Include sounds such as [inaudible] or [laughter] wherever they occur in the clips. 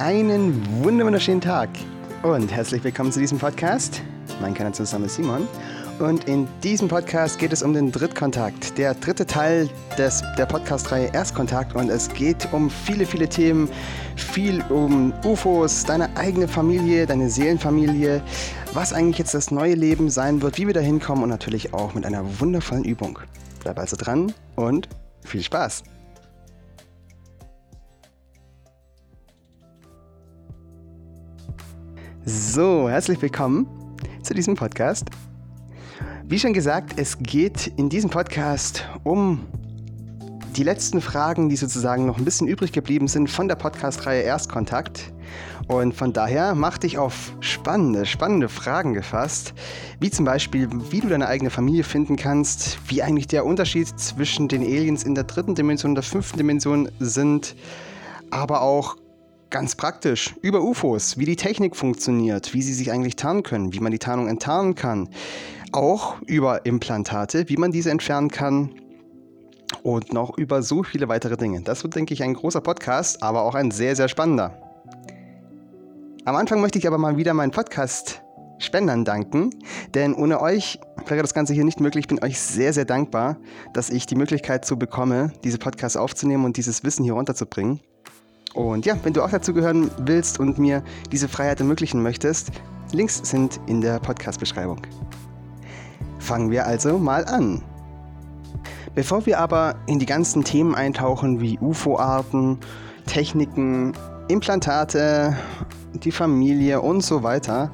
Einen wunderschönen Tag und herzlich willkommen zu diesem Podcast. Mein Kanal ist Simon und in diesem Podcast geht es um den Drittkontakt, der dritte Teil des, der Podcast-Reihe Erstkontakt und es geht um viele, viele Themen, viel um UFOs, deine eigene Familie, deine Seelenfamilie, was eigentlich jetzt das neue Leben sein wird, wie wir da hinkommen und natürlich auch mit einer wundervollen Übung. Bleib also dran und viel Spaß! So, herzlich willkommen zu diesem Podcast. Wie schon gesagt, es geht in diesem Podcast um die letzten Fragen, die sozusagen noch ein bisschen übrig geblieben sind von der Podcast-Reihe Erstkontakt. Und von daher mach dich auf spannende, spannende Fragen gefasst, wie zum Beispiel, wie du deine eigene Familie finden kannst, wie eigentlich der Unterschied zwischen den Aliens in der dritten Dimension und der fünften Dimension sind, aber auch Ganz praktisch, über UFOs, wie die Technik funktioniert, wie sie sich eigentlich tarnen können, wie man die Tarnung enttarnen kann. Auch über Implantate, wie man diese entfernen kann. Und noch über so viele weitere Dinge. Das wird, denke ich, ein großer Podcast, aber auch ein sehr, sehr spannender. Am Anfang möchte ich aber mal wieder meinen Podcast Spendern danken, denn ohne euch wäre das Ganze hier nicht möglich. Ich bin euch sehr, sehr dankbar, dass ich die Möglichkeit so bekomme, diese Podcasts aufzunehmen und dieses Wissen hier runterzubringen. Und ja, wenn du auch dazu gehören willst und mir diese Freiheit ermöglichen möchtest, Links sind in der Podcast-Beschreibung. Fangen wir also mal an. Bevor wir aber in die ganzen Themen eintauchen wie UFO-Arten, Techniken, Implantate, die Familie und so weiter,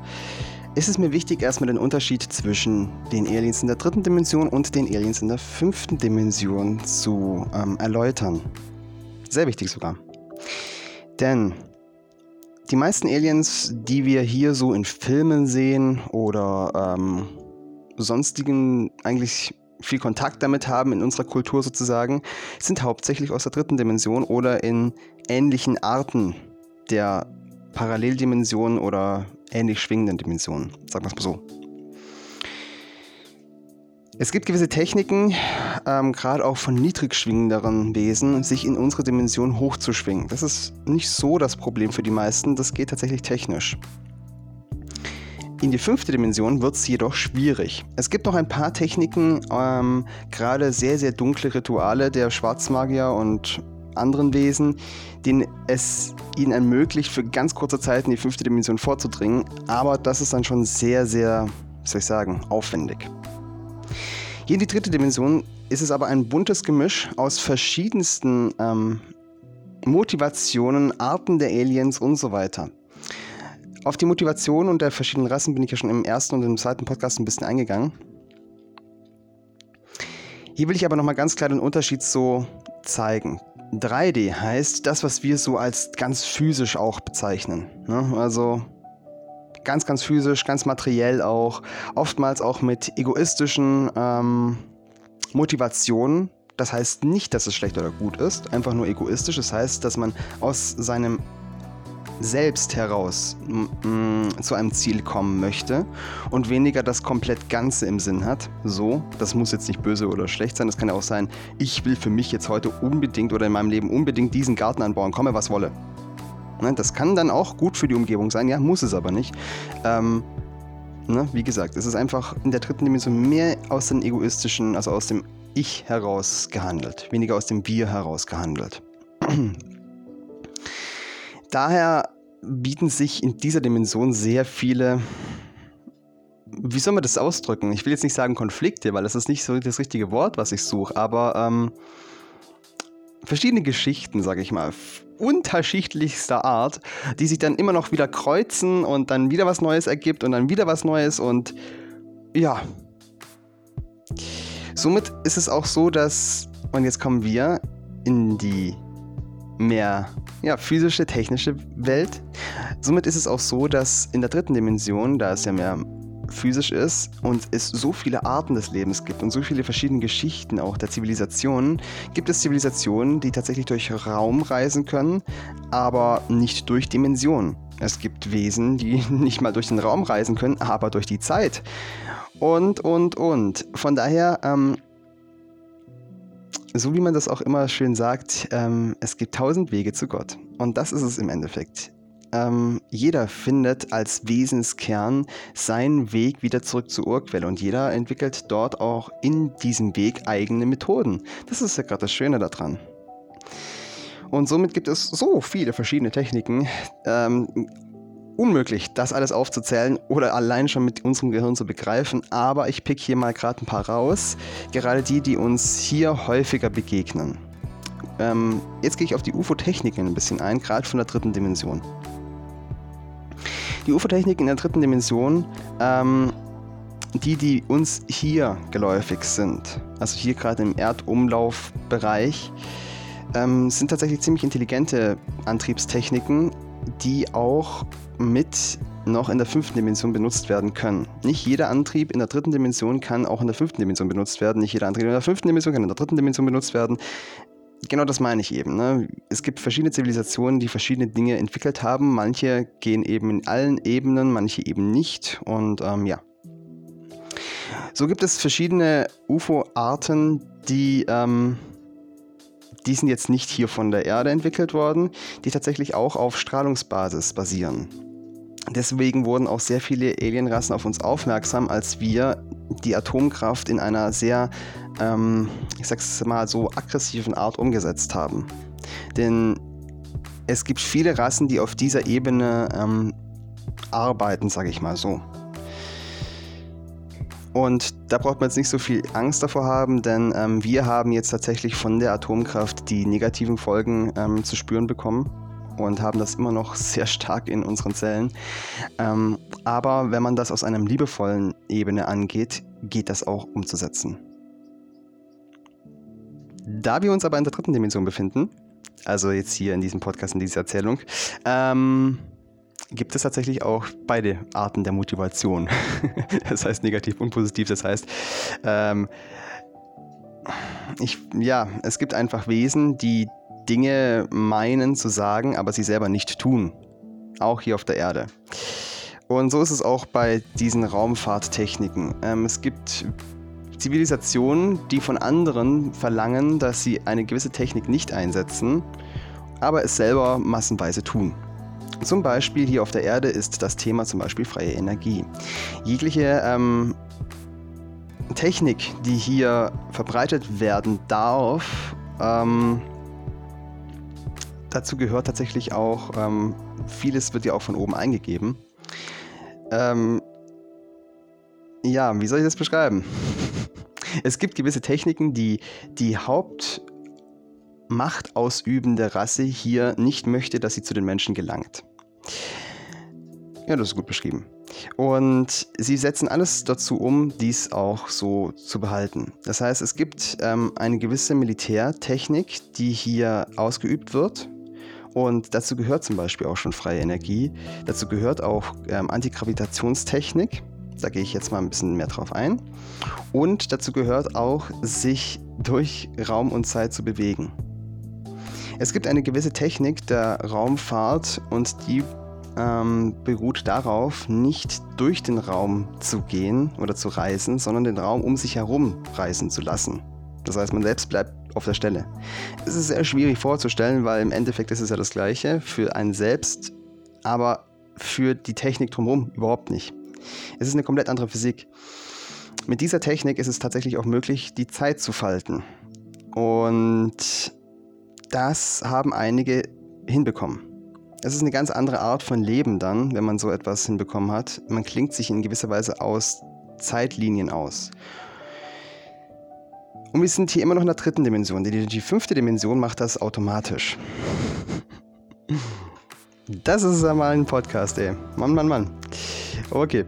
ist es mir wichtig, erstmal den Unterschied zwischen den Aliens in der dritten Dimension und den Aliens in der fünften Dimension zu ähm, erläutern. Sehr wichtig sogar. Denn die meisten Aliens, die wir hier so in Filmen sehen oder ähm, sonstigen eigentlich viel Kontakt damit haben in unserer Kultur sozusagen, sind hauptsächlich aus der dritten Dimension oder in ähnlichen Arten der Paralleldimensionen oder ähnlich schwingenden Dimensionen, sagen wir es mal so. Es gibt gewisse Techniken, ähm, gerade auch von niedrig schwingenderen Wesen, sich in unsere Dimension hochzuschwingen. Das ist nicht so das Problem für die meisten, das geht tatsächlich technisch. In die fünfte Dimension wird es jedoch schwierig. Es gibt noch ein paar Techniken, ähm, gerade sehr, sehr dunkle Rituale der Schwarzmagier und anderen Wesen, denen es ihnen ermöglicht, für ganz kurze Zeit in die fünfte Dimension vorzudringen. Aber das ist dann schon sehr, sehr, wie soll ich sagen, aufwendig. Hier in die dritte Dimension ist es aber ein buntes Gemisch aus verschiedensten ähm, Motivationen, Arten der Aliens und so weiter. Auf die Motivation und der verschiedenen Rassen bin ich ja schon im ersten und im zweiten Podcast ein bisschen eingegangen. Hier will ich aber nochmal ganz klar den Unterschied so zeigen. 3D heißt das, was wir so als ganz physisch auch bezeichnen. Ne? Also ganz, ganz physisch, ganz materiell auch, oftmals auch mit egoistischen ähm, Motivationen. Das heißt nicht, dass es schlecht oder gut ist, einfach nur egoistisch. Das heißt, dass man aus seinem selbst heraus zu einem Ziel kommen möchte und weniger das komplett Ganze im Sinn hat. So, das muss jetzt nicht böse oder schlecht sein. Das kann ja auch sein, ich will für mich jetzt heute unbedingt oder in meinem Leben unbedingt diesen Garten anbauen, komme was wolle. Ne, das kann dann auch gut für die Umgebung sein, ja, muss es aber nicht. Ähm, ne, wie gesagt, es ist einfach in der dritten Dimension mehr aus dem egoistischen, also aus dem Ich heraus gehandelt, weniger aus dem Wir heraus gehandelt. [clears throat] Daher bieten sich in dieser Dimension sehr viele, wie soll man das ausdrücken? Ich will jetzt nicht sagen Konflikte, weil das ist nicht so das richtige Wort, was ich suche, aber ähm, verschiedene Geschichten, sage ich mal, unterschiedlichster Art, die sich dann immer noch wieder kreuzen und dann wieder was Neues ergibt und dann wieder was Neues und ja. Somit ist es auch so, dass, und jetzt kommen wir in die mehr ja, physische, technische Welt. Somit ist es auch so, dass in der dritten Dimension, da es ja mehr physisch ist und es so viele Arten des Lebens gibt und so viele verschiedene Geschichten auch der Zivilisationen, gibt es Zivilisationen, die tatsächlich durch Raum reisen können, aber nicht durch Dimensionen. Es gibt Wesen, die [laughs] nicht mal durch den Raum reisen können, aber durch die Zeit. Und, und, und. Von daher, ähm, so wie man das auch immer schön sagt, ähm, es gibt tausend Wege zu Gott. Und das ist es im Endeffekt. Ähm, jeder findet als Wesenskern seinen Weg wieder zurück zur Urquelle und jeder entwickelt dort auch in diesem Weg eigene Methoden. Das ist ja gerade das Schöne daran. Und somit gibt es so viele verschiedene Techniken. Ähm, unmöglich, das alles aufzuzählen oder allein schon mit unserem Gehirn zu begreifen, aber ich pick hier mal gerade ein paar raus, gerade die, die uns hier häufiger begegnen. Ähm, jetzt gehe ich auf die UFO-Techniken ein bisschen ein, gerade von der dritten Dimension. Die UFO-Techniken in der dritten Dimension, ähm, die, die uns hier geläufig sind, also hier gerade im Erdumlaufbereich, ähm, sind tatsächlich ziemlich intelligente Antriebstechniken, die auch mit noch in der fünften Dimension benutzt werden können. Nicht jeder Antrieb in der dritten Dimension kann auch in der fünften Dimension benutzt werden. Nicht jeder Antrieb in der fünften Dimension kann in der dritten Dimension benutzt werden. Genau das meine ich eben. Ne? Es gibt verschiedene Zivilisationen, die verschiedene Dinge entwickelt haben. Manche gehen eben in allen Ebenen, manche eben nicht. Und ähm, ja. So gibt es verschiedene UFO-Arten, die ähm, die sind jetzt nicht hier von der Erde entwickelt worden, die tatsächlich auch auf Strahlungsbasis basieren. Deswegen wurden auch sehr viele Alienrassen auf uns aufmerksam, als wir die Atomkraft in einer sehr, ähm, ich sag's mal so, aggressiven Art umgesetzt haben. Denn es gibt viele Rassen, die auf dieser Ebene ähm, arbeiten, sage ich mal so. Und da braucht man jetzt nicht so viel Angst davor haben, denn ähm, wir haben jetzt tatsächlich von der Atomkraft die negativen Folgen ähm, zu spüren bekommen und haben das immer noch sehr stark in unseren Zellen. Ähm, aber wenn man das aus einer liebevollen Ebene angeht, geht das auch umzusetzen. Da wir uns aber in der dritten Dimension befinden, also jetzt hier in diesem Podcast, in dieser Erzählung, ähm, gibt es tatsächlich auch beide Arten der Motivation. [laughs] das heißt negativ und positiv. Das heißt, ähm, ich, ja, es gibt einfach Wesen, die Dinge meinen zu sagen, aber sie selber nicht tun. Auch hier auf der Erde. Und so ist es auch bei diesen Raumfahrttechniken. Ähm, es gibt Zivilisationen, die von anderen verlangen, dass sie eine gewisse Technik nicht einsetzen, aber es selber massenweise tun. Zum Beispiel hier auf der Erde ist das Thema zum Beispiel freie Energie. Jegliche ähm, Technik, die hier verbreitet werden darf, ähm, dazu gehört tatsächlich auch, ähm, vieles wird ja auch von oben eingegeben. Ähm, ja, wie soll ich das beschreiben? [laughs] es gibt gewisse Techniken, die die Haupt machtausübende Rasse hier nicht möchte, dass sie zu den Menschen gelangt. Ja, das ist gut beschrieben. Und sie setzen alles dazu um, dies auch so zu behalten. Das heißt, es gibt ähm, eine gewisse Militärtechnik, die hier ausgeübt wird. Und dazu gehört zum Beispiel auch schon freie Energie. Dazu gehört auch ähm, Antigravitationstechnik. Da gehe ich jetzt mal ein bisschen mehr drauf ein. Und dazu gehört auch, sich durch Raum und Zeit zu bewegen. Es gibt eine gewisse Technik der Raumfahrt und die ähm, beruht darauf, nicht durch den Raum zu gehen oder zu reisen, sondern den Raum um sich herum reisen zu lassen. Das heißt, man selbst bleibt auf der Stelle. Es ist sehr schwierig vorzustellen, weil im Endeffekt ist es ja das Gleiche für einen selbst, aber für die Technik drumherum überhaupt nicht. Es ist eine komplett andere Physik. Mit dieser Technik ist es tatsächlich auch möglich, die Zeit zu falten. Und das haben einige hinbekommen. Es ist eine ganz andere Art von Leben dann, wenn man so etwas hinbekommen hat. Man klingt sich in gewisser Weise aus Zeitlinien aus. Und wir sind hier immer noch in der dritten Dimension. Die, die fünfte Dimension macht das automatisch. Das ist einmal ein Podcast, ey. Mann, Mann, Mann. Okay.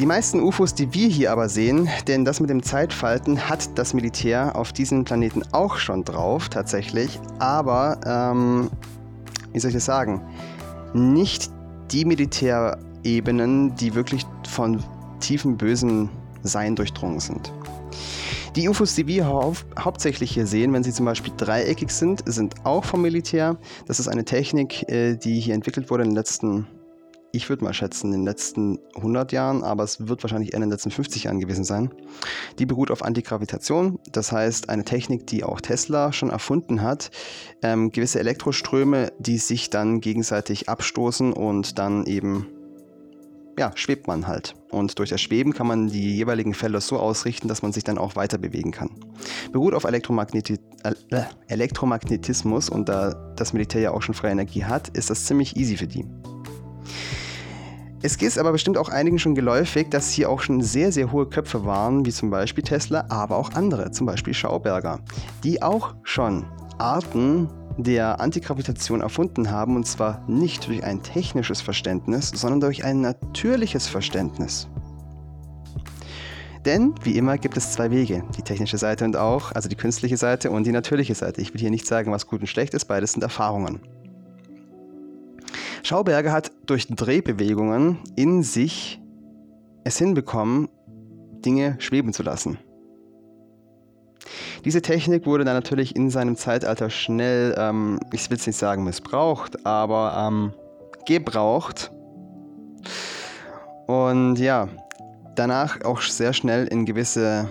Die meisten UFOs, die wir hier aber sehen, denn das mit dem Zeitfalten hat das Militär auf diesem Planeten auch schon drauf, tatsächlich. Aber, ähm, wie soll ich das sagen? Nicht die Militärebenen, die wirklich von tiefem bösen Sein durchdrungen sind. Die UFOs, die wir hau hauptsächlich hier sehen, wenn sie zum Beispiel dreieckig sind, sind auch vom Militär. Das ist eine Technik, äh, die hier entwickelt wurde in den letzten ich würde mal schätzen, in den letzten 100 Jahren, aber es wird wahrscheinlich eher in den letzten 50 Jahren gewesen sein. Die beruht auf Antigravitation, das heißt eine Technik, die auch Tesla schon erfunden hat. Ähm, gewisse Elektroströme, die sich dann gegenseitig abstoßen und dann eben ja, schwebt man halt. Und durch das Schweben kann man die jeweiligen Felder so ausrichten, dass man sich dann auch weiter bewegen kann. Beruht auf Elektromagneti äh, Elektromagnetismus und da das Militär ja auch schon freie Energie hat, ist das ziemlich easy für die. Es ist aber bestimmt auch einigen schon geläufig, dass hier auch schon sehr, sehr hohe Köpfe waren, wie zum Beispiel Tesla, aber auch andere, zum Beispiel Schauberger, die auch schon Arten der Antigravitation erfunden haben, und zwar nicht durch ein technisches Verständnis, sondern durch ein natürliches Verständnis. Denn, wie immer, gibt es zwei Wege. Die technische Seite und auch, also die künstliche Seite und die natürliche Seite. Ich will hier nicht sagen, was gut und schlecht ist, beides sind Erfahrungen. Schauberger hat durch Drehbewegungen in sich es hinbekommen, Dinge schweben zu lassen. Diese Technik wurde dann natürlich in seinem Zeitalter schnell, ähm, ich will es nicht sagen missbraucht, aber ähm, gebraucht. Und ja, danach auch sehr schnell in gewisse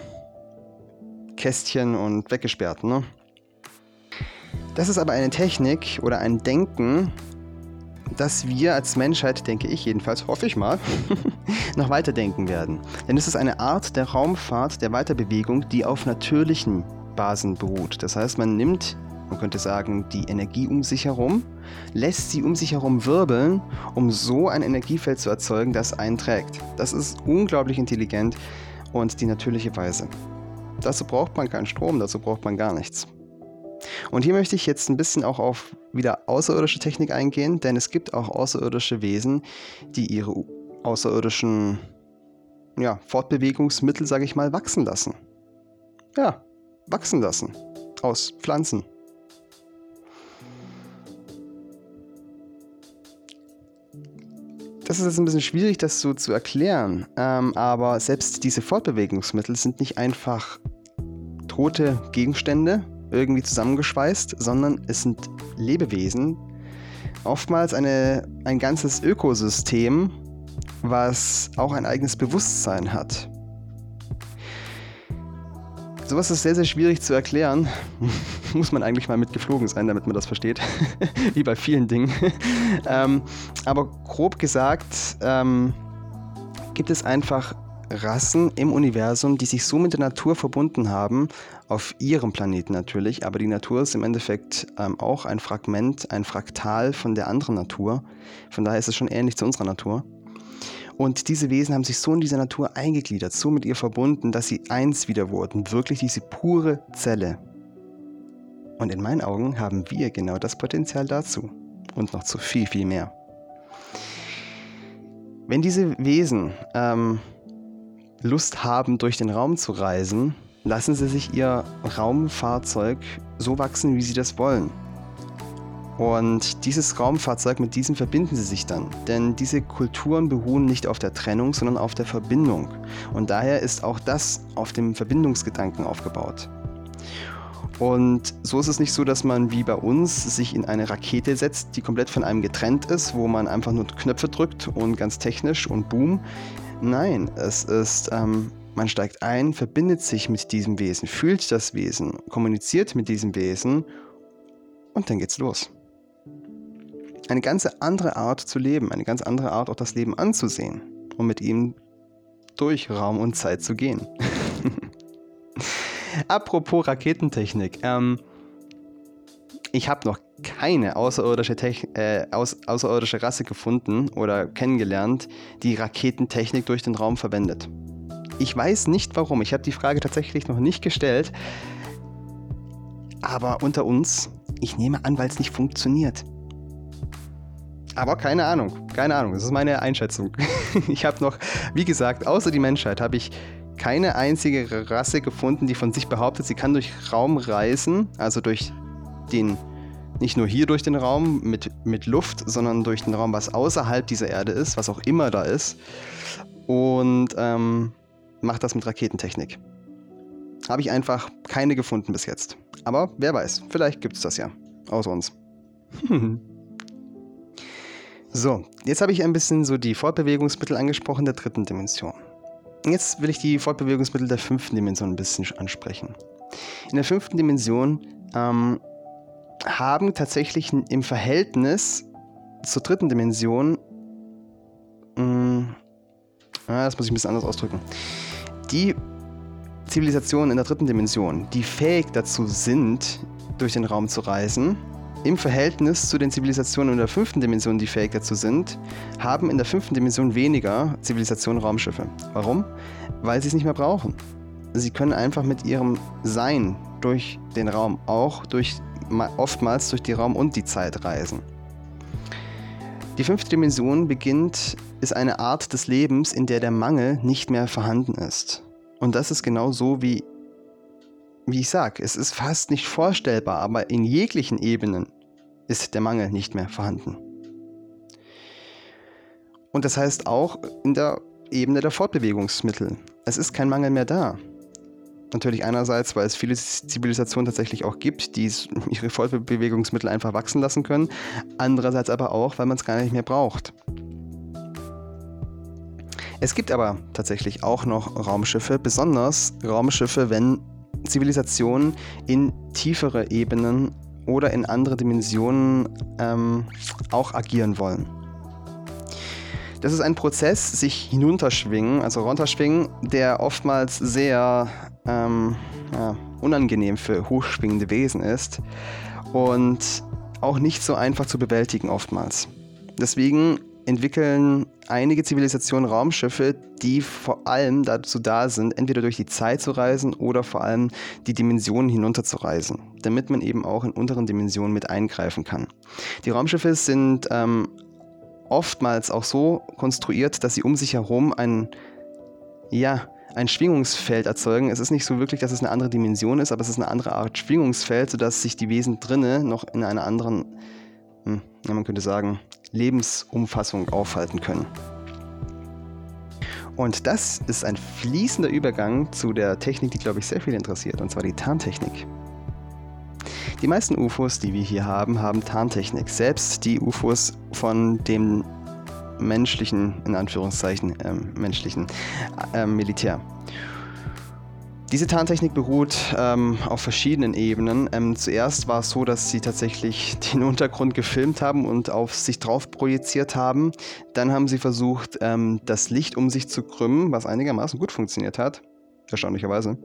Kästchen und weggesperrt. Ne? Das ist aber eine Technik oder ein Denken, dass wir als Menschheit, denke ich jedenfalls, hoffe ich mal, [laughs] noch weiterdenken werden. Denn es ist eine Art der Raumfahrt, der Weiterbewegung, die auf natürlichen Basen beruht. Das heißt, man nimmt, man könnte sagen, die Energie um sich herum, lässt sie um sich herum wirbeln, um so ein Energiefeld zu erzeugen, das einträgt. Das ist unglaublich intelligent und die natürliche Weise. Dazu braucht man keinen Strom, dazu braucht man gar nichts. Und hier möchte ich jetzt ein bisschen auch auf wieder außerirdische Technik eingehen, denn es gibt auch außerirdische Wesen, die ihre außerirdischen ja, Fortbewegungsmittel, sage ich mal, wachsen lassen. Ja, wachsen lassen. Aus Pflanzen. Das ist jetzt ein bisschen schwierig, das so zu erklären, ähm, aber selbst diese Fortbewegungsmittel sind nicht einfach tote Gegenstände, irgendwie zusammengeschweißt, sondern es sind Lebewesen, oftmals eine, ein ganzes Ökosystem, was auch ein eigenes Bewusstsein hat. Sowas ist sehr, sehr schwierig zu erklären. [laughs] Muss man eigentlich mal mitgeflogen sein, damit man das versteht. [laughs] Wie bei vielen Dingen. [laughs] ähm, aber grob gesagt ähm, gibt es einfach Rassen im Universum, die sich so mit der Natur verbunden haben, auf ihrem Planeten natürlich, aber die Natur ist im Endeffekt ähm, auch ein Fragment, ein Fraktal von der anderen Natur. Von daher ist es schon ähnlich zu unserer Natur. Und diese Wesen haben sich so in dieser Natur eingegliedert, so mit ihr verbunden, dass sie eins wieder wurden, wirklich diese pure Zelle. Und in meinen Augen haben wir genau das Potenzial dazu. Und noch zu viel, viel mehr. Wenn diese Wesen ähm, Lust haben, durch den Raum zu reisen, lassen sie sich ihr Raumfahrzeug so wachsen, wie sie das wollen. Und dieses Raumfahrzeug, mit diesem verbinden sie sich dann. Denn diese Kulturen beruhen nicht auf der Trennung, sondern auf der Verbindung. Und daher ist auch das auf dem Verbindungsgedanken aufgebaut. Und so ist es nicht so, dass man wie bei uns sich in eine Rakete setzt, die komplett von einem getrennt ist, wo man einfach nur Knöpfe drückt und ganz technisch und boom. Nein, es ist, ähm, man steigt ein, verbindet sich mit diesem Wesen, fühlt das Wesen, kommuniziert mit diesem Wesen und dann geht's los eine ganz andere Art zu leben, eine ganz andere Art auch das Leben anzusehen und mit ihm durch Raum und Zeit zu gehen. [laughs] Apropos Raketentechnik. Ähm, ich habe noch keine außerirdische, äh, aus außerirdische Rasse gefunden oder kennengelernt, die Raketentechnik durch den Raum verwendet. Ich weiß nicht warum. Ich habe die Frage tatsächlich noch nicht gestellt. Aber unter uns, ich nehme an, weil es nicht funktioniert. Aber keine Ahnung, keine Ahnung, das ist meine Einschätzung. [laughs] ich habe noch, wie gesagt, außer die Menschheit habe ich keine einzige Rasse gefunden, die von sich behauptet, sie kann durch Raum reisen, also durch den, nicht nur hier durch den Raum mit, mit Luft, sondern durch den Raum, was außerhalb dieser Erde ist, was auch immer da ist. Und ähm, macht das mit Raketentechnik. Habe ich einfach keine gefunden bis jetzt. Aber wer weiß, vielleicht gibt es das ja. Außer uns. [laughs] So, jetzt habe ich ein bisschen so die Fortbewegungsmittel angesprochen der dritten Dimension. Jetzt will ich die Fortbewegungsmittel der fünften Dimension ein bisschen ansprechen. In der fünften Dimension ähm, haben tatsächlich im Verhältnis zur dritten Dimension, mh, mm, ah, das muss ich ein bisschen anders ausdrücken, die Zivilisationen in der dritten Dimension, die fähig dazu sind, durch den Raum zu reisen, im Verhältnis zu den Zivilisationen in der fünften Dimension, die fähig dazu sind, haben in der fünften Dimension weniger Zivilisationen Raumschiffe. Warum? Weil sie es nicht mehr brauchen. Sie können einfach mit ihrem Sein durch den Raum, auch durch oftmals durch die Raum und die Zeit reisen. Die fünfte Dimension beginnt, ist eine Art des Lebens, in der der Mangel nicht mehr vorhanden ist. Und das ist genau so, wie, wie ich sage, es ist fast nicht vorstellbar, aber in jeglichen Ebenen ist der Mangel nicht mehr vorhanden. Und das heißt auch in der Ebene der Fortbewegungsmittel. Es ist kein Mangel mehr da. Natürlich einerseits, weil es viele Zivilisationen tatsächlich auch gibt, die ihre Fortbewegungsmittel einfach wachsen lassen können. Andererseits aber auch, weil man es gar nicht mehr braucht. Es gibt aber tatsächlich auch noch Raumschiffe, besonders Raumschiffe, wenn Zivilisationen in tiefere Ebenen oder in andere Dimensionen ähm, auch agieren wollen. Das ist ein Prozess, sich hinunterschwingen, also runterschwingen, der oftmals sehr ähm, ja, unangenehm für hochschwingende Wesen ist und auch nicht so einfach zu bewältigen oftmals. Deswegen entwickeln einige Zivilisationen Raumschiffe, die vor allem dazu da sind, entweder durch die Zeit zu reisen oder vor allem die Dimensionen hinunterzureisen, damit man eben auch in unteren Dimensionen mit eingreifen kann. Die Raumschiffe sind ähm, oftmals auch so konstruiert, dass sie um sich herum ein, ja, ein Schwingungsfeld erzeugen. Es ist nicht so wirklich, dass es eine andere Dimension ist, aber es ist eine andere Art Schwingungsfeld, sodass sich die Wesen drinnen noch in einer anderen, hm, ja, man könnte sagen, Lebensumfassung aufhalten können. Und das ist ein fließender Übergang zu der Technik, die, glaube ich, sehr viel interessiert, und zwar die Tarntechnik. Die meisten UFOs, die wir hier haben, haben Tarntechnik. Selbst die UFOs von dem menschlichen, in Anführungszeichen, ähm, menschlichen äh, Militär. Diese Tarntechnik beruht ähm, auf verschiedenen Ebenen. Ähm, zuerst war es so, dass sie tatsächlich [laughs] den Untergrund gefilmt haben und auf sich drauf projiziert haben. Dann haben sie versucht, ähm, das Licht um sich zu krümmen, was einigermaßen gut funktioniert hat. Erstaunlicherweise.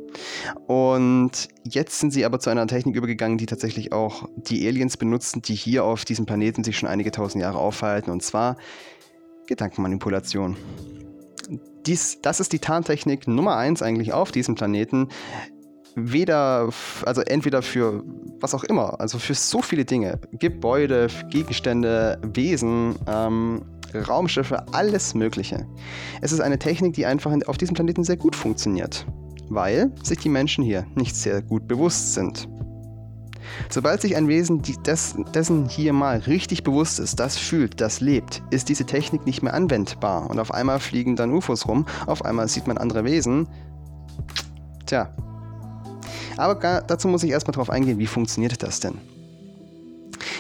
Und jetzt sind sie aber zu einer Technik übergegangen, die tatsächlich auch die Aliens benutzen, die hier auf diesem Planeten sich schon einige tausend Jahre aufhalten. Und zwar Gedankenmanipulation dies, das ist die Tarntechnik Nummer eins eigentlich auf diesem Planeten. Weder, also entweder für was auch immer, also für so viele Dinge, Gebäude, Gegenstände, Wesen, ähm, Raumschiffe, alles Mögliche. Es ist eine Technik, die einfach auf diesem Planeten sehr gut funktioniert, weil sich die Menschen hier nicht sehr gut bewusst sind. Sobald sich ein Wesen des, dessen hier mal richtig bewusst ist, das fühlt, das lebt, ist diese Technik nicht mehr anwendbar und auf einmal fliegen dann UFOs rum, auf einmal sieht man andere Wesen. Tja. Aber dazu muss ich erstmal drauf eingehen, wie funktioniert das denn?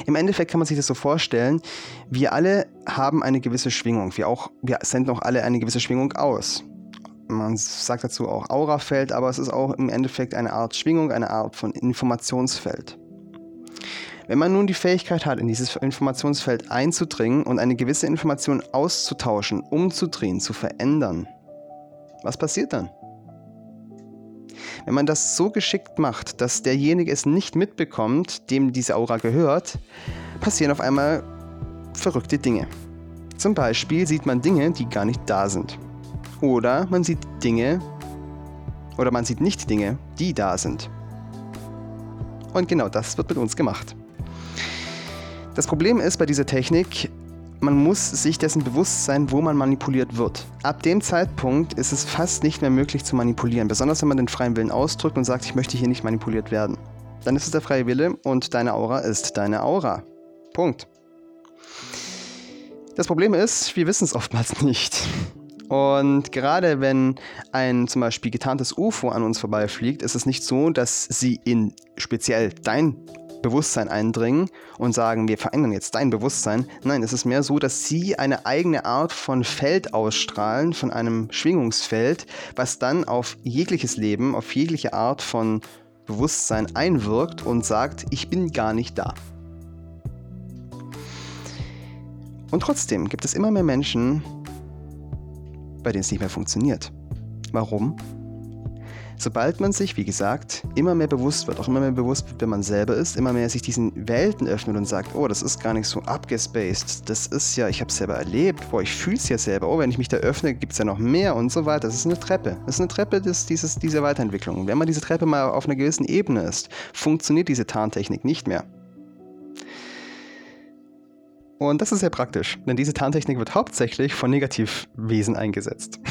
Im Endeffekt kann man sich das so vorstellen, wir alle haben eine gewisse Schwingung. Wir, auch, wir senden auch alle eine gewisse Schwingung aus. Man sagt dazu auch Aurafeld, aber es ist auch im Endeffekt eine Art Schwingung, eine Art von Informationsfeld. Wenn man nun die Fähigkeit hat, in dieses Informationsfeld einzudringen und eine gewisse Information auszutauschen, umzudrehen, zu verändern, was passiert dann? Wenn man das so geschickt macht, dass derjenige es nicht mitbekommt, dem diese Aura gehört, passieren auf einmal verrückte Dinge. Zum Beispiel sieht man Dinge, die gar nicht da sind. Oder man sieht Dinge, oder man sieht nicht Dinge, die da sind. Und genau das wird mit uns gemacht. Das Problem ist bei dieser Technik, man muss sich dessen bewusst sein, wo man manipuliert wird. Ab dem Zeitpunkt ist es fast nicht mehr möglich zu manipulieren, besonders wenn man den freien Willen ausdrückt und sagt, ich möchte hier nicht manipuliert werden. Dann ist es der freie Wille und deine Aura ist deine Aura. Punkt. Das Problem ist, wir wissen es oftmals [laughs] nicht. Und gerade wenn ein zum Beispiel getarntes UFO an uns vorbeifliegt, ist es nicht so, dass sie in speziell dein Bewusstsein eindringen und sagen, wir verändern jetzt dein Bewusstsein. Nein, es ist mehr so, dass sie eine eigene Art von Feld ausstrahlen, von einem Schwingungsfeld, was dann auf jegliches Leben, auf jegliche Art von Bewusstsein einwirkt und sagt, ich bin gar nicht da. Und trotzdem gibt es immer mehr Menschen, bei denen es nicht mehr funktioniert. Warum? Sobald man sich, wie gesagt, immer mehr bewusst wird, auch immer mehr bewusst wird, wer man selber ist, immer mehr sich diesen Welten öffnet und sagt, oh, das ist gar nicht so abgespaced, das ist ja, ich habe es selber erlebt, boah, ich fühle es ja selber, oh, wenn ich mich da öffne, gibt es ja noch mehr und so weiter. Das ist eine Treppe. Das ist eine Treppe des, dieses, dieser Weiterentwicklung. Und wenn man diese Treppe mal auf einer gewissen Ebene ist, funktioniert diese Tarntechnik nicht mehr. Und das ist sehr praktisch, denn diese Tarntechnik wird hauptsächlich von Negativwesen eingesetzt. [laughs]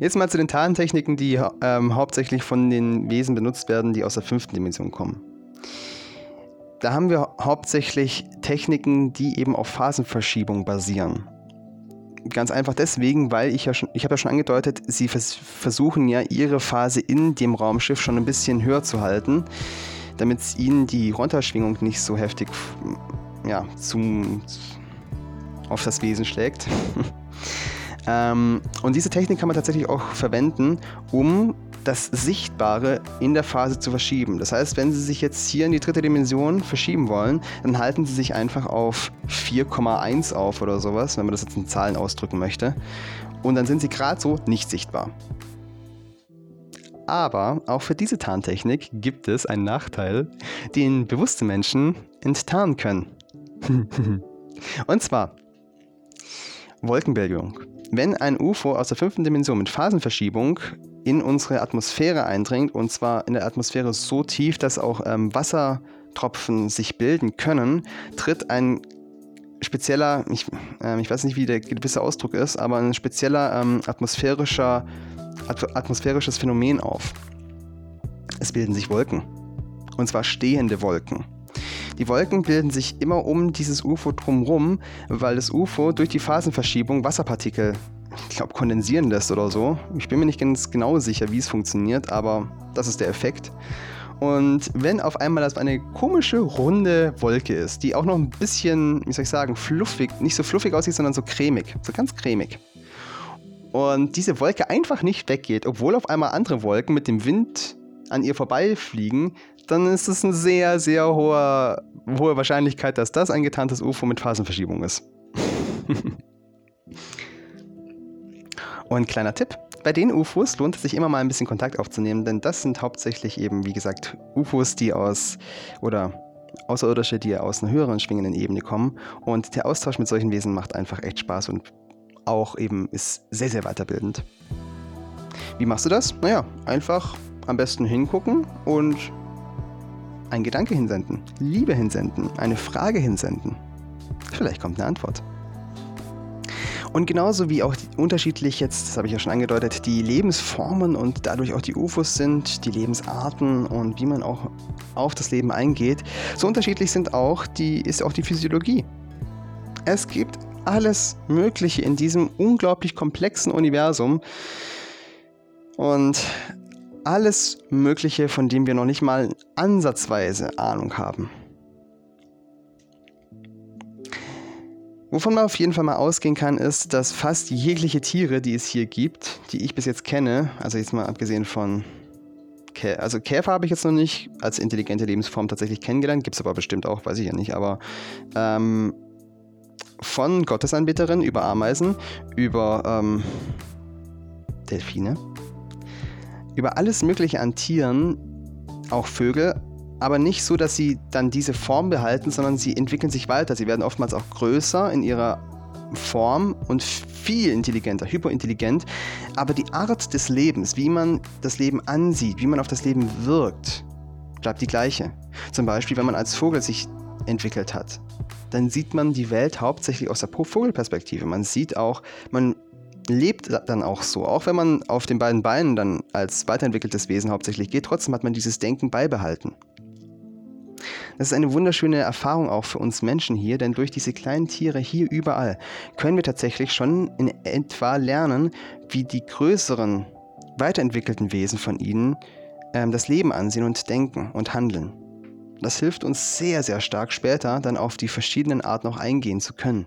Jetzt mal zu den Tarntechniken, die ähm, hauptsächlich von den Wesen benutzt werden, die aus der fünften Dimension kommen. Da haben wir hauptsächlich Techniken, die eben auf Phasenverschiebung basieren. Ganz einfach deswegen, weil ich ja schon, ich habe ja schon angedeutet, sie vers versuchen ja ihre Phase in dem Raumschiff schon ein bisschen höher zu halten damit es ihnen die Runterschwingung nicht so heftig ja, zum, auf das Wesen schlägt. [laughs] ähm, und diese Technik kann man tatsächlich auch verwenden, um das Sichtbare in der Phase zu verschieben. Das heißt, wenn Sie sich jetzt hier in die dritte Dimension verschieben wollen, dann halten Sie sich einfach auf 4,1 auf oder sowas, wenn man das jetzt in Zahlen ausdrücken möchte. Und dann sind Sie gerade so nicht sichtbar. Aber auch für diese Tarntechnik gibt es einen Nachteil, den bewusste Menschen enttarnen können. [laughs] Und zwar Wolkenbildung. Wenn ein UFO aus der fünften Dimension mit Phasenverschiebung in unsere Atmosphäre eindringt, und zwar in der Atmosphäre so tief, dass auch ähm, Wassertropfen sich bilden können, tritt ein spezieller, ich, äh, ich, weiß nicht, wie der gewisse Ausdruck ist, aber ein spezieller ähm, atmosphärischer atmosphärisches Phänomen auf. Es bilden sich Wolken. Und zwar stehende Wolken. Die Wolken bilden sich immer um dieses UFO drumherum, weil das UFO durch die Phasenverschiebung Wasserpartikel, ich glaube, kondensieren lässt oder so. Ich bin mir nicht ganz genau sicher, wie es funktioniert, aber das ist der Effekt. Und wenn auf einmal das eine komische, runde Wolke ist, die auch noch ein bisschen, wie soll ich sagen, fluffig, nicht so fluffig aussieht, sondern so cremig, so ganz cremig und diese Wolke einfach nicht weggeht, obwohl auf einmal andere Wolken mit dem Wind an ihr vorbeifliegen, dann ist es eine sehr, sehr hohe, hohe Wahrscheinlichkeit, dass das ein getarntes UFO mit Phasenverschiebung ist. [laughs] Und kleiner Tipp, bei den UFOs lohnt es sich immer mal ein bisschen Kontakt aufzunehmen, denn das sind hauptsächlich eben, wie gesagt, UFOs, die aus oder Außerirdische, die aus einer höheren schwingenden Ebene kommen. Und der Austausch mit solchen Wesen macht einfach echt Spaß und auch eben ist sehr, sehr weiterbildend. Wie machst du das? Naja, einfach am besten hingucken und ein Gedanke hinsenden, Liebe hinsenden, eine Frage hinsenden. Vielleicht kommt eine Antwort. Und genauso wie auch unterschiedlich jetzt, das habe ich ja schon angedeutet, die Lebensformen und dadurch auch die UFOs sind, die Lebensarten und wie man auch auf das Leben eingeht, so unterschiedlich sind auch die, ist auch die Physiologie. Es gibt alles Mögliche in diesem unglaublich komplexen Universum und alles Mögliche, von dem wir noch nicht mal ansatzweise Ahnung haben. Wovon man auf jeden Fall mal ausgehen kann, ist, dass fast jegliche Tiere, die es hier gibt, die ich bis jetzt kenne, also jetzt mal abgesehen von Kä also Käfer habe ich jetzt noch nicht als intelligente Lebensform tatsächlich kennengelernt, gibt es aber bestimmt auch, weiß ich ja nicht, aber ähm, von Gottesanbeterinnen über Ameisen, über ähm, Delfine, über alles Mögliche an Tieren, auch Vögel, aber nicht so, dass sie dann diese Form behalten, sondern sie entwickeln sich weiter. Sie werden oftmals auch größer in ihrer Form und viel intelligenter, hyperintelligent. Aber die Art des Lebens, wie man das Leben ansieht, wie man auf das Leben wirkt, bleibt die gleiche. Zum Beispiel, wenn man als Vogel sich entwickelt hat dann sieht man die Welt hauptsächlich aus der Vogelperspektive. Man sieht auch, man lebt dann auch so. Auch wenn man auf den beiden Beinen dann als weiterentwickeltes Wesen hauptsächlich geht, trotzdem hat man dieses Denken beibehalten. Das ist eine wunderschöne Erfahrung auch für uns Menschen hier, denn durch diese kleinen Tiere hier überall können wir tatsächlich schon in etwa lernen, wie die größeren, weiterentwickelten Wesen von ihnen ähm, das Leben ansehen und denken und handeln. Das hilft uns sehr, sehr stark später dann auf die verschiedenen Arten auch eingehen zu können.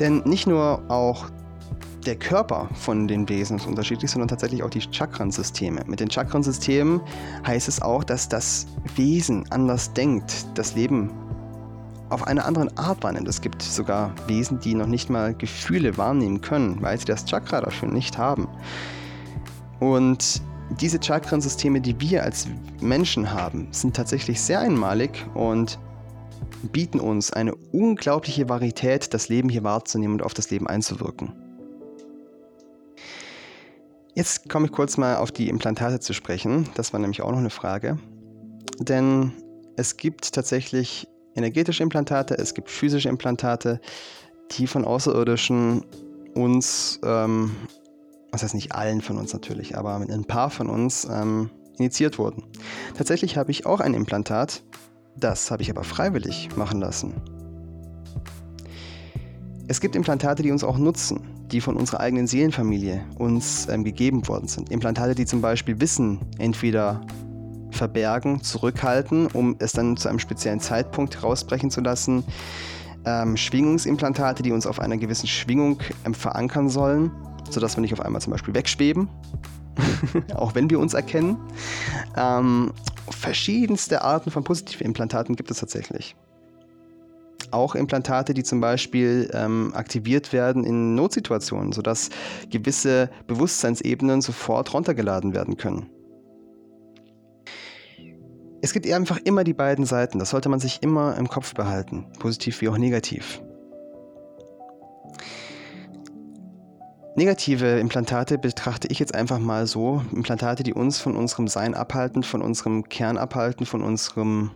Denn nicht nur auch der Körper von den Wesen ist unterschiedlich, sondern tatsächlich auch die Chakrensysteme. Mit den Chakrensystemen heißt es auch, dass das Wesen anders denkt, das Leben auf eine andere Art wahrnimmt. Es gibt sogar Wesen, die noch nicht mal Gefühle wahrnehmen können, weil sie das Chakra dafür nicht haben. Und diese Chakrensysteme, die wir als Menschen haben, sind tatsächlich sehr einmalig und bieten uns eine unglaubliche Varietät, das Leben hier wahrzunehmen und auf das Leben einzuwirken. Jetzt komme ich kurz mal auf die Implantate zu sprechen. Das war nämlich auch noch eine Frage. Denn es gibt tatsächlich energetische Implantate, es gibt physische Implantate, die von Außerirdischen uns, ähm, was heißt nicht allen von uns natürlich, aber mit ein paar von uns ähm, initiiert wurden. Tatsächlich habe ich auch ein Implantat, das habe ich aber freiwillig machen lassen. Es gibt Implantate, die uns auch nutzen, die von unserer eigenen Seelenfamilie uns ähm, gegeben worden sind. Implantate, die zum Beispiel Wissen entweder verbergen, zurückhalten, um es dann zu einem speziellen Zeitpunkt rausbrechen zu lassen. Ähm, Schwingungsimplantate, die uns auf einer gewissen Schwingung ähm, verankern sollen, sodass wir nicht auf einmal zum Beispiel wegschweben, [laughs] auch wenn wir uns erkennen. Ähm, verschiedenste Arten von positiven Implantaten gibt es tatsächlich auch Implantate, die zum Beispiel ähm, aktiviert werden in Notsituationen, sodass gewisse Bewusstseinsebenen sofort runtergeladen werden können. Es gibt einfach immer die beiden Seiten, das sollte man sich immer im Kopf behalten, positiv wie auch negativ. Negative Implantate betrachte ich jetzt einfach mal so, Implantate, die uns von unserem Sein abhalten, von unserem Kern abhalten, von unserem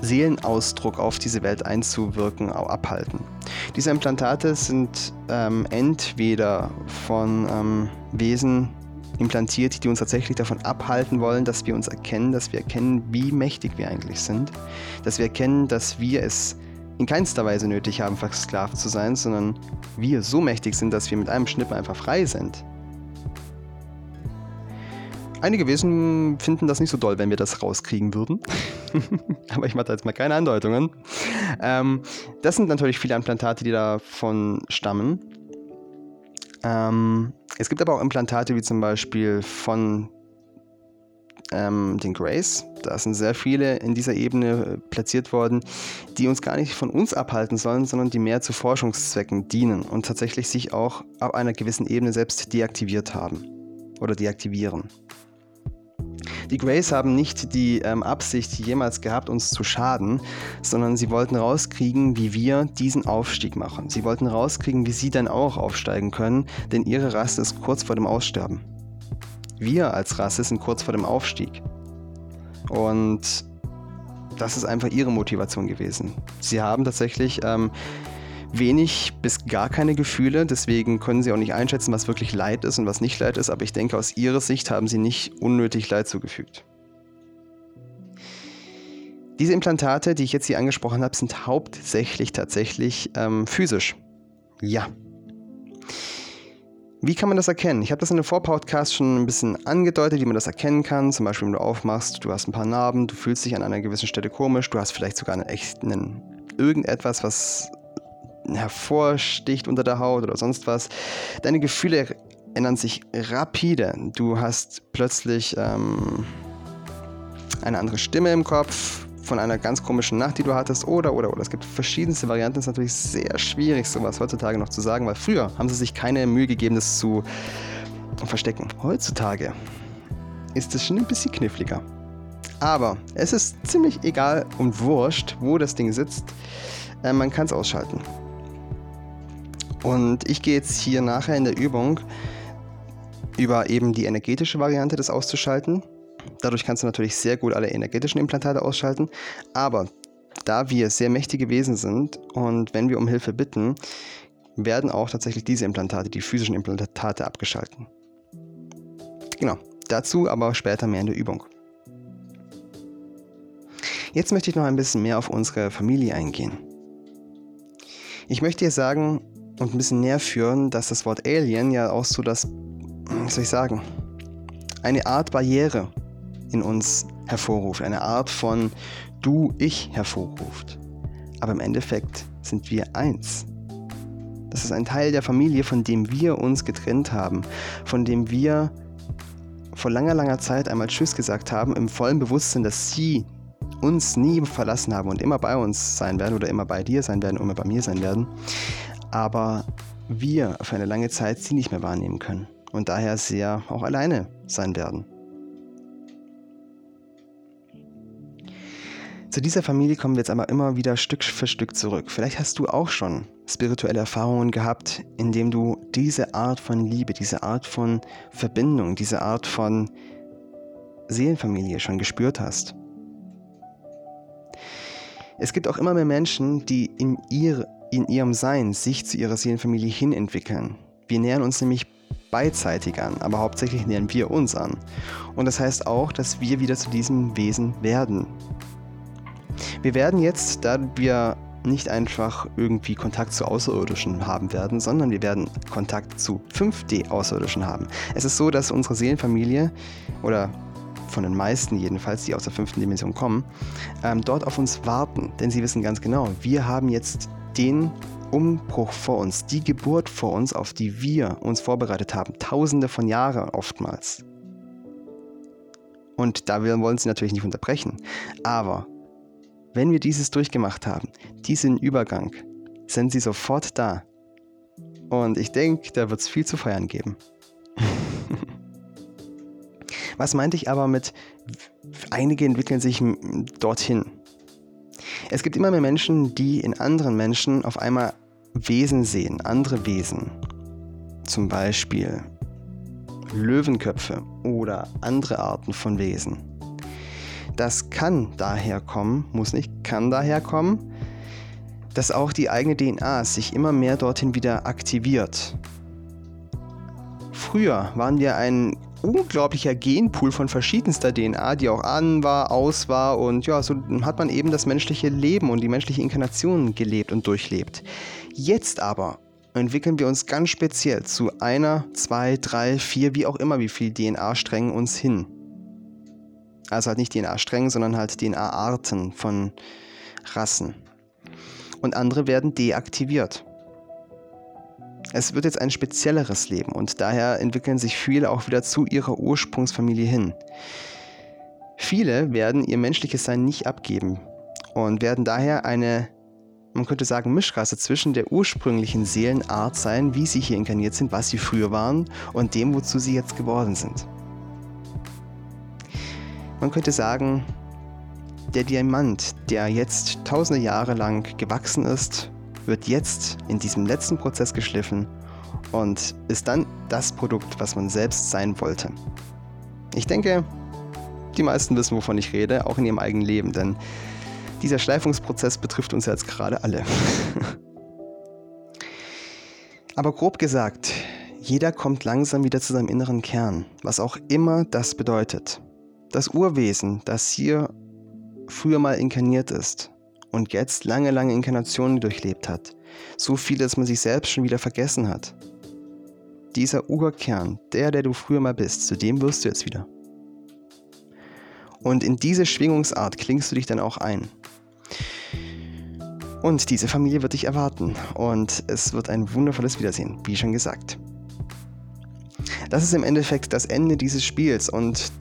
Seelenausdruck auf diese Welt einzuwirken, abhalten. Diese Implantate sind ähm, entweder von ähm, Wesen implantiert, die uns tatsächlich davon abhalten wollen, dass wir uns erkennen, dass wir erkennen, wie mächtig wir eigentlich sind, dass wir erkennen, dass wir es in keinster Weise nötig haben, versklavt zu sein, sondern wir so mächtig sind, dass wir mit einem Schnippen einfach frei sind. Einige Wesen finden das nicht so doll, wenn wir das rauskriegen würden. [laughs] Aber ich mache da jetzt mal keine Andeutungen. Ähm, das sind natürlich viele Implantate, die davon stammen. Ähm, es gibt aber auch Implantate wie zum Beispiel von ähm, den Grays. Da sind sehr viele in dieser Ebene platziert worden, die uns gar nicht von uns abhalten sollen, sondern die mehr zu Forschungszwecken dienen und tatsächlich sich auch ab einer gewissen Ebene selbst deaktiviert haben oder deaktivieren. Die Grays haben nicht die ähm, Absicht jemals gehabt, uns zu schaden, sondern sie wollten rauskriegen, wie wir diesen Aufstieg machen. Sie wollten rauskriegen, wie sie dann auch aufsteigen können, denn ihre Rasse ist kurz vor dem Aussterben. Wir als Rasse sind kurz vor dem Aufstieg. Und das ist einfach ihre Motivation gewesen. Sie haben tatsächlich ähm, wenig bis gar keine Gefühle, deswegen können sie auch nicht einschätzen, was wirklich Leid ist und was nicht Leid ist, aber ich denke, aus ihrer Sicht haben sie nicht unnötig Leid zugefügt. Diese Implantate, die ich jetzt hier angesprochen habe, sind hauptsächlich tatsächlich ähm, physisch. Ja. Wie kann man das erkennen? Ich habe das in dem Vorpodcast schon ein bisschen angedeutet, wie man das erkennen kann. Zum Beispiel, wenn du aufmachst, du hast ein paar Narben, du fühlst dich an einer gewissen Stelle komisch, du hast vielleicht sogar einen echten irgendetwas, was hervorsticht unter der Haut oder sonst was. Deine Gefühle ändern sich rapide. Du hast plötzlich ähm, eine andere Stimme im Kopf von einer ganz komischen Nacht, die du hattest, oder, oder, oder. Es gibt verschiedenste Varianten. Es ist natürlich sehr schwierig, sowas heutzutage noch zu sagen, weil früher haben sie sich keine Mühe gegeben, das zu verstecken. Heutzutage ist es schon ein bisschen kniffliger. Aber es ist ziemlich egal und wurscht, wo das Ding sitzt. Äh, man kann es ausschalten. Und ich gehe jetzt hier nachher in der Übung über eben die energetische Variante des auszuschalten. Dadurch kannst du natürlich sehr gut alle energetischen Implantate ausschalten. Aber da wir sehr mächtige Wesen sind und wenn wir um Hilfe bitten, werden auch tatsächlich diese Implantate, die physischen Implantate, abgeschalten. Genau, dazu aber später mehr in der Übung. Jetzt möchte ich noch ein bisschen mehr auf unsere Familie eingehen. Ich möchte dir sagen, und ein bisschen näher führen, dass das Wort Alien ja auch so das, wie soll ich sagen, eine Art Barriere in uns hervorruft, eine Art von Du-Ich hervorruft. Aber im Endeffekt sind wir eins. Das ist ein Teil der Familie, von dem wir uns getrennt haben, von dem wir vor langer, langer Zeit einmal Tschüss gesagt haben, im vollen Bewusstsein, dass sie uns nie verlassen haben und immer bei uns sein werden oder immer bei dir sein werden, immer bei mir sein werden. Aber wir für eine lange Zeit sie nicht mehr wahrnehmen können und daher sehr auch alleine sein werden. Zu dieser Familie kommen wir jetzt aber immer wieder Stück für Stück zurück. Vielleicht hast du auch schon spirituelle Erfahrungen gehabt, in dem du diese Art von Liebe, diese Art von Verbindung, diese Art von Seelenfamilie schon gespürt hast. Es gibt auch immer mehr Menschen, die in, ihr, in ihrem Sein sich zu ihrer Seelenfamilie hin entwickeln. Wir nähern uns nämlich beidseitig an, aber hauptsächlich nähern wir uns an. Und das heißt auch, dass wir wieder zu diesem Wesen werden. Wir werden jetzt, da wir nicht einfach irgendwie Kontakt zu Außerirdischen haben werden, sondern wir werden Kontakt zu 5D-Außerirdischen haben. Es ist so, dass unsere Seelenfamilie oder von den meisten jedenfalls, die aus der fünften Dimension kommen, ähm, dort auf uns warten. Denn sie wissen ganz genau, wir haben jetzt den Umbruch vor uns, die Geburt vor uns, auf die wir uns vorbereitet haben, tausende von Jahren oftmals. Und da wollen sie natürlich nicht unterbrechen. Aber wenn wir dieses durchgemacht haben, diesen Übergang, sind sie sofort da. Und ich denke, da wird es viel zu feiern geben. [laughs] Was meinte ich aber mit, einige entwickeln sich dorthin? Es gibt immer mehr Menschen, die in anderen Menschen auf einmal Wesen sehen, andere Wesen. Zum Beispiel Löwenköpfe oder andere Arten von Wesen. Das kann daher kommen, muss nicht, kann daher kommen, dass auch die eigene DNA sich immer mehr dorthin wieder aktiviert. Früher waren wir ein unglaublicher Genpool von verschiedenster DNA, die auch an war, aus war und ja, so hat man eben das menschliche Leben und die menschliche Inkarnation gelebt und durchlebt. Jetzt aber entwickeln wir uns ganz speziell zu einer, zwei, drei, vier, wie auch immer, wie viel DNA-Strängen uns hin. Also halt nicht DNA-Strängen, sondern halt DNA-Arten von Rassen. Und andere werden deaktiviert. Es wird jetzt ein spezielleres Leben und daher entwickeln sich viele auch wieder zu ihrer Ursprungsfamilie hin. Viele werden ihr menschliches Sein nicht abgeben und werden daher eine, man könnte sagen, Mischrasse zwischen der ursprünglichen Seelenart sein, wie sie hier inkarniert sind, was sie früher waren, und dem, wozu sie jetzt geworden sind. Man könnte sagen, der Diamant, der jetzt tausende Jahre lang gewachsen ist, wird jetzt in diesem letzten Prozess geschliffen und ist dann das Produkt, was man selbst sein wollte. Ich denke, die meisten wissen, wovon ich rede, auch in ihrem eigenen Leben, denn dieser Schleifungsprozess betrifft uns jetzt gerade alle. [laughs] Aber grob gesagt, jeder kommt langsam wieder zu seinem inneren Kern, was auch immer das bedeutet das Urwesen, das hier früher mal inkarniert ist und jetzt lange, lange Inkarnationen durchlebt hat. So viel, dass man sich selbst schon wieder vergessen hat. Dieser Urkern, der, der du früher mal bist, zu dem wirst du jetzt wieder. Und in diese Schwingungsart klingst du dich dann auch ein. Und diese Familie wird dich erwarten und es wird ein wundervolles Wiedersehen, wie schon gesagt. Das ist im Endeffekt das Ende dieses Spiels und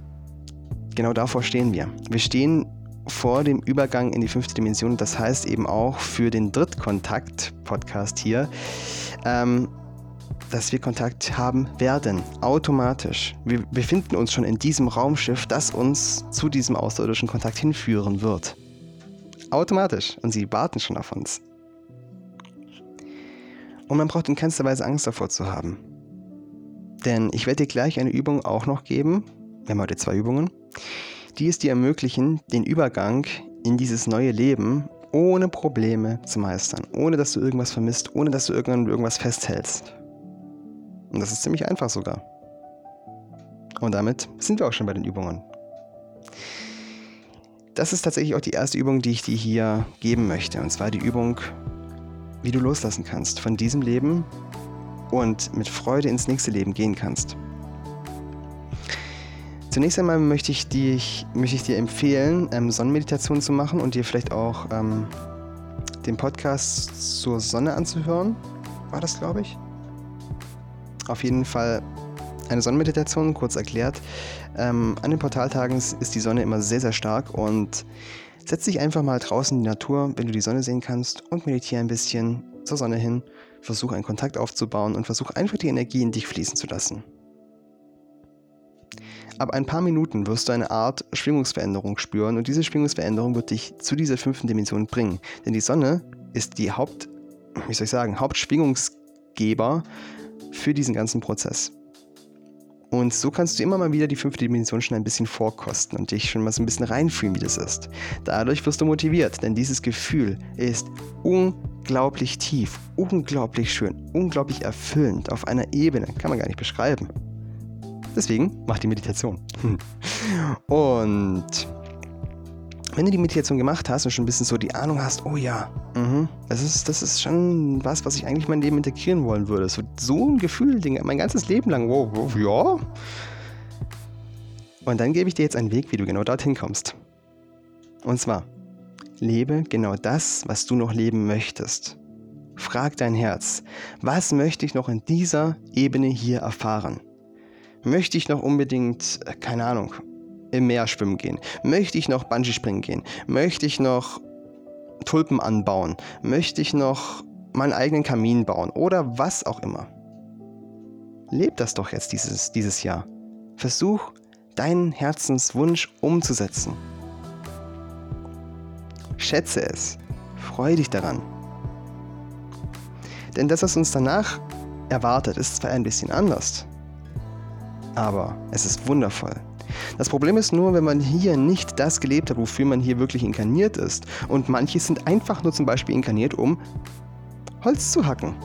genau davor stehen wir. Wir stehen vor dem Übergang in die fünfte Dimension. Das heißt eben auch für den Drittkontakt-Podcast hier, ähm, dass wir Kontakt haben werden, automatisch. Wir befinden uns schon in diesem Raumschiff, das uns zu diesem außerirdischen Kontakt hinführen wird. Automatisch. Und sie warten schon auf uns. Und man braucht in keinster Weise Angst davor zu haben. Denn ich werde dir gleich eine Übung auch noch geben. Wir haben heute zwei Übungen die es dir ermöglichen, den Übergang in dieses neue Leben ohne Probleme zu meistern, ohne dass du irgendwas vermisst, ohne dass du irgendwann irgendwas festhältst. Und das ist ziemlich einfach sogar. Und damit sind wir auch schon bei den Übungen. Das ist tatsächlich auch die erste Übung, die ich dir hier geben möchte. Und zwar die Übung, wie du loslassen kannst von diesem Leben und mit Freude ins nächste Leben gehen kannst. Zunächst einmal möchte ich, dich, möchte ich dir empfehlen, ähm, Sonnenmeditation zu machen und dir vielleicht auch ähm, den Podcast zur Sonne anzuhören. War das, glaube ich? Auf jeden Fall eine Sonnenmeditation, kurz erklärt. Ähm, an den Portaltagen ist die Sonne immer sehr, sehr stark und setz dich einfach mal draußen in die Natur, wenn du die Sonne sehen kannst und meditiere ein bisschen zur Sonne hin. Versuch einen Kontakt aufzubauen und versuch einfach die Energie in dich fließen zu lassen. Ab ein paar Minuten wirst du eine Art Schwingungsveränderung spüren und diese Schwingungsveränderung wird dich zu dieser fünften Dimension bringen. Denn die Sonne ist die Haupt, wie soll ich sagen, Hauptschwingungsgeber für diesen ganzen Prozess. Und so kannst du immer mal wieder die fünfte Dimension schon ein bisschen vorkosten und dich schon mal so ein bisschen reinfühlen, wie das ist. Dadurch wirst du motiviert, denn dieses Gefühl ist unglaublich tief, unglaublich schön, unglaublich erfüllend auf einer Ebene, kann man gar nicht beschreiben. Deswegen mach die Meditation. Und wenn du die Meditation gemacht hast und schon ein bisschen so die Ahnung hast, oh ja, mh, das, ist, das ist schon was, was ich eigentlich in mein Leben integrieren wollen würde. So, so ein Gefühl, mein ganzes Leben lang, wow, wow, ja. Und dann gebe ich dir jetzt einen Weg, wie du genau dorthin kommst. Und zwar, lebe genau das, was du noch leben möchtest. Frag dein Herz, was möchte ich noch in dieser Ebene hier erfahren? Möchte ich noch unbedingt, äh, keine Ahnung, im Meer schwimmen gehen? Möchte ich noch Bungee springen gehen? Möchte ich noch Tulpen anbauen? Möchte ich noch meinen eigenen Kamin bauen? Oder was auch immer. Leb das doch jetzt dieses, dieses Jahr. Versuch, deinen Herzenswunsch umzusetzen. Schätze es. Freue dich daran. Denn das, was uns danach erwartet, ist zwar ein bisschen anders, aber es ist wundervoll. Das Problem ist nur, wenn man hier nicht das gelebt hat, wofür man hier wirklich inkarniert ist. Und manche sind einfach nur zum Beispiel inkarniert, um Holz zu hacken.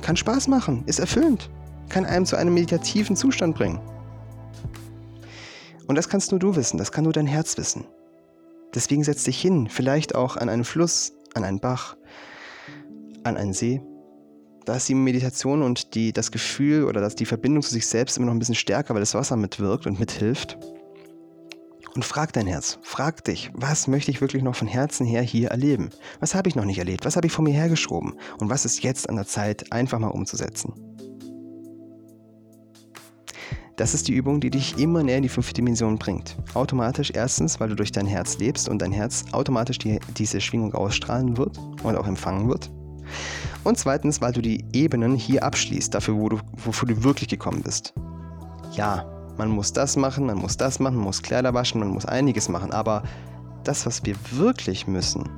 Kann Spaß machen, ist erfüllend, kann einem zu einem meditativen Zustand bringen. Und das kannst nur du wissen, das kann nur dein Herz wissen. Deswegen setz dich hin, vielleicht auch an einen Fluss, an einen Bach, an einen See da ist die Meditation und die, das Gefühl oder das, die Verbindung zu sich selbst immer noch ein bisschen stärker, weil das Wasser mitwirkt und mithilft. Und frag dein Herz, frag dich, was möchte ich wirklich noch von Herzen her hier erleben? Was habe ich noch nicht erlebt? Was habe ich vor mir hergeschoben? Und was ist jetzt an der Zeit, einfach mal umzusetzen? Das ist die Übung, die dich immer näher in die fünfte Dimension bringt. Automatisch erstens, weil du durch dein Herz lebst und dein Herz automatisch die, diese Schwingung ausstrahlen wird und auch empfangen wird. Und zweitens, weil du die Ebenen hier abschließt, dafür, wo du, wofür du wirklich gekommen bist. Ja, man muss das machen, man muss das machen, man muss Kleider waschen, man muss einiges machen, aber das, was wir wirklich müssen,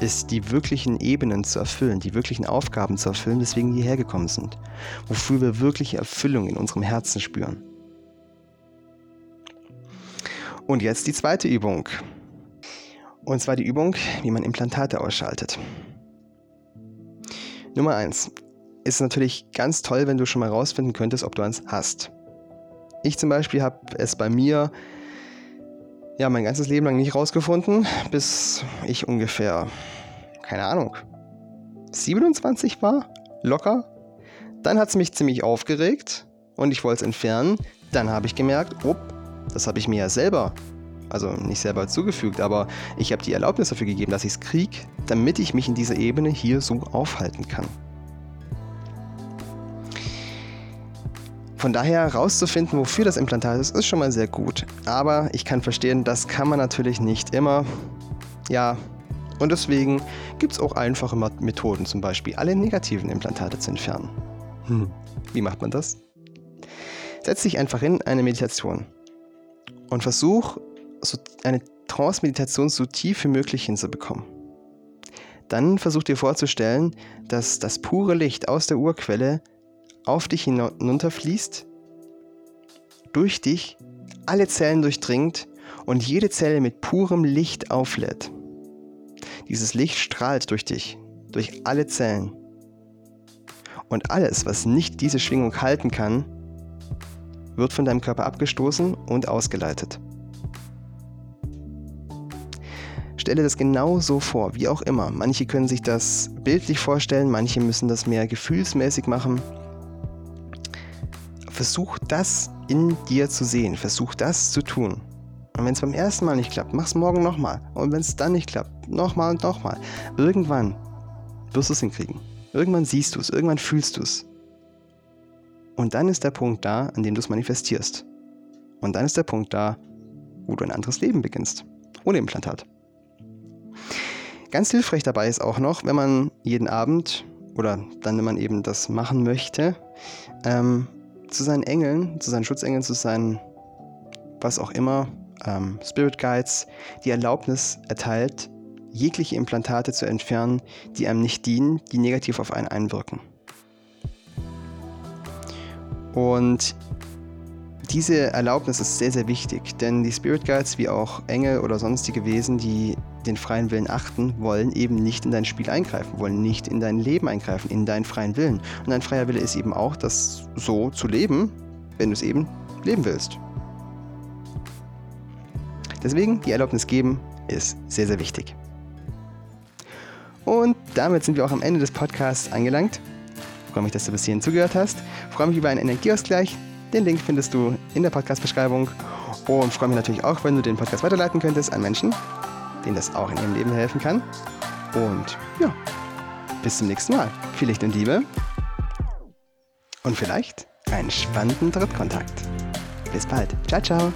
ist die wirklichen Ebenen zu erfüllen, die wirklichen Aufgaben zu erfüllen, weswegen wir hierher gekommen sind. Wofür wir wirkliche Erfüllung in unserem Herzen spüren. Und jetzt die zweite Übung. Und zwar die Übung, wie man Implantate ausschaltet. Nummer eins ist natürlich ganz toll, wenn du schon mal rausfinden könntest, ob du eins hast. Ich zum Beispiel habe es bei mir ja mein ganzes Leben lang nicht rausgefunden, bis ich ungefähr, keine Ahnung, 27 war, locker. Dann hat es mich ziemlich aufgeregt und ich wollte es entfernen. Dann habe ich gemerkt, oh, das habe ich mir ja selber also nicht selber zugefügt, aber ich habe die Erlaubnis dafür gegeben, dass ich es kriege, damit ich mich in dieser Ebene hier so aufhalten kann. Von daher herauszufinden, wofür das Implantat ist, ist schon mal sehr gut. Aber ich kann verstehen, das kann man natürlich nicht immer. Ja, und deswegen gibt es auch einfache Methoden, zum Beispiel alle negativen Implantate zu entfernen. Hm. Wie macht man das? Setz dich einfach in eine Meditation und versuch so eine Trance-Meditation so tief wie möglich hinzubekommen. Dann versuch dir vorzustellen, dass das pure Licht aus der Urquelle auf dich hinunterfließt, durch dich alle Zellen durchdringt und jede Zelle mit purem Licht auflädt. Dieses Licht strahlt durch dich, durch alle Zellen. Und alles, was nicht diese Schwingung halten kann, wird von deinem Körper abgestoßen und ausgeleitet. Stelle das genau so vor, wie auch immer. Manche können sich das bildlich vorstellen, manche müssen das mehr gefühlsmäßig machen. Versuch das in dir zu sehen. Versuch das zu tun. Und wenn es beim ersten Mal nicht klappt, mach es morgen nochmal. Und wenn es dann nicht klappt, nochmal und nochmal. Irgendwann wirst du es hinkriegen. Irgendwann siehst du es, irgendwann fühlst du es. Und dann ist der Punkt da, an dem du es manifestierst. Und dann ist der Punkt da, wo du ein anderes Leben beginnst. Ohne Implantat. Ganz hilfreich dabei ist auch noch, wenn man jeden Abend oder dann, wenn man eben das machen möchte, ähm, zu seinen Engeln, zu seinen Schutzengeln, zu seinen, was auch immer, ähm, Spirit Guides, die Erlaubnis erteilt, jegliche Implantate zu entfernen, die einem nicht dienen, die negativ auf einen einwirken. Und diese Erlaubnis ist sehr, sehr wichtig, denn die Spirit Guides, wie auch Engel oder sonstige Wesen, die den freien Willen achten, wollen eben nicht in dein Spiel eingreifen, wollen nicht in dein Leben eingreifen, in deinen freien Willen. Und dein freier Wille ist eben auch, das so zu leben, wenn du es eben leben willst. Deswegen die Erlaubnis geben ist sehr, sehr wichtig. Und damit sind wir auch am Ende des Podcasts angelangt. Ich freue mich, dass du bis hierhin zugehört hast. Ich freue mich über einen Energieausgleich. Den Link findest du in der Podcast-Beschreibung. Und freue mich natürlich auch, wenn du den Podcast weiterleiten könntest an Menschen, denen das auch in ihrem Leben helfen kann. Und ja, bis zum nächsten Mal. Viel Licht und Liebe. Und vielleicht einen spannenden Drittkontakt. Bis bald. Ciao, ciao.